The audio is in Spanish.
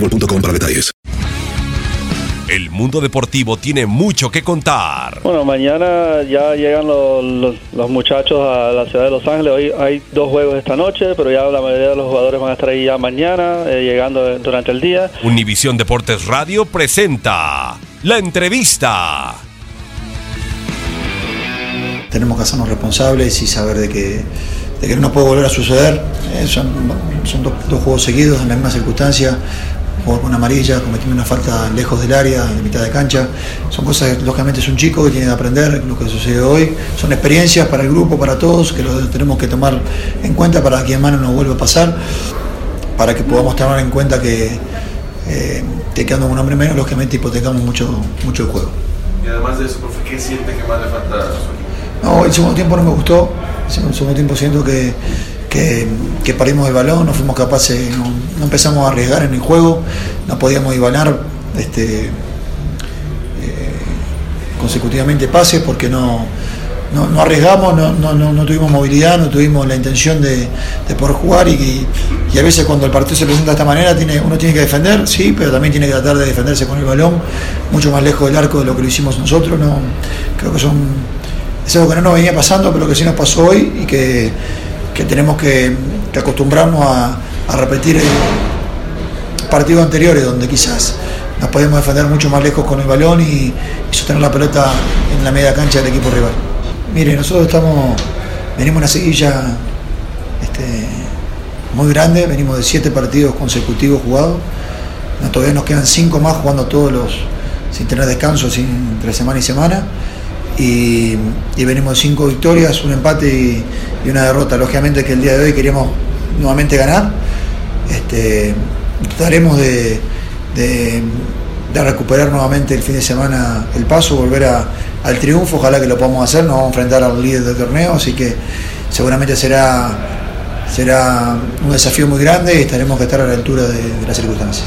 boostmobile.com para detalles. El mundo deportivo tiene mucho que contar. Bueno, mañana ya llegan los, los- los muchachos a la ciudad de Los Ángeles. Hoy hay dos juegos esta noche, pero ya la mayoría de los jugadores van a estar ahí ya mañana, eh, llegando durante el día. Univisión Deportes Radio presenta la entrevista. tenemos que hacernos responsables y saber de que, de que no puede volver a suceder. Eh, son son dos, dos juegos seguidos en la misma circunstancia, jugar con amarilla, cometiendo una falta lejos del área, en mitad de cancha. Son cosas que lógicamente es un chico que tiene que aprender lo que sucedió hoy. Son experiencias para el grupo, para todos, que lo tenemos que tomar en cuenta para que en mano no vuelva a pasar, para que podamos tomar en cuenta que eh, que quedando un hombre menos, lógicamente hipotecamos mucho, mucho el juego. Y además de eso, profe, ¿qué siente que más le falta a su equipo? No, el segundo tiempo no me gustó. El segundo tiempo siento que, que, que perdimos el balón, no fuimos capaces, no, empezamos a arriesgar en el juego, no podíamos igualar este, eh, consecutivamente pases porque no, no, no arriesgamos, no, no, no, no tuvimos movilidad, no tuvimos la intención de, de poder jugar y, y a veces cuando el partido se presenta de esta manera tiene, uno tiene que defender, sí, pero también tiene que tratar de defenderse con el balón mucho más lejos del arco de lo que lo hicimos nosotros. No, creo que son es algo que no nos venía pasando, pero que sí nos pasó hoy y que, que tenemos que, que acostumbrarnos a, repetir eh, partidos anteriores donde quizás nos podemos defender mucho más lejos con el balón y, sostener la pelota en la media cancha del equipo rival. Mire, nosotros estamos, venimos una seguilla este, muy grande, venimos de siete partidos consecutivos jugados, todavía nos quedan cinco más jugando todos los, sin tener descanso, entre semana y semana y, y venimos cinco victorias, un empate y, una derrota. Lógicamente que el día de hoy queríamos nuevamente ganar. Este, trataremos de, de- recuperar nuevamente el fin de semana el paso, volver a- al triunfo, ojalá que lo podamos hacer, nos vamos a enfrentar al líder del torneo, así que seguramente será, será un desafío muy grande y estaremos que estar a la altura de las circunstancias.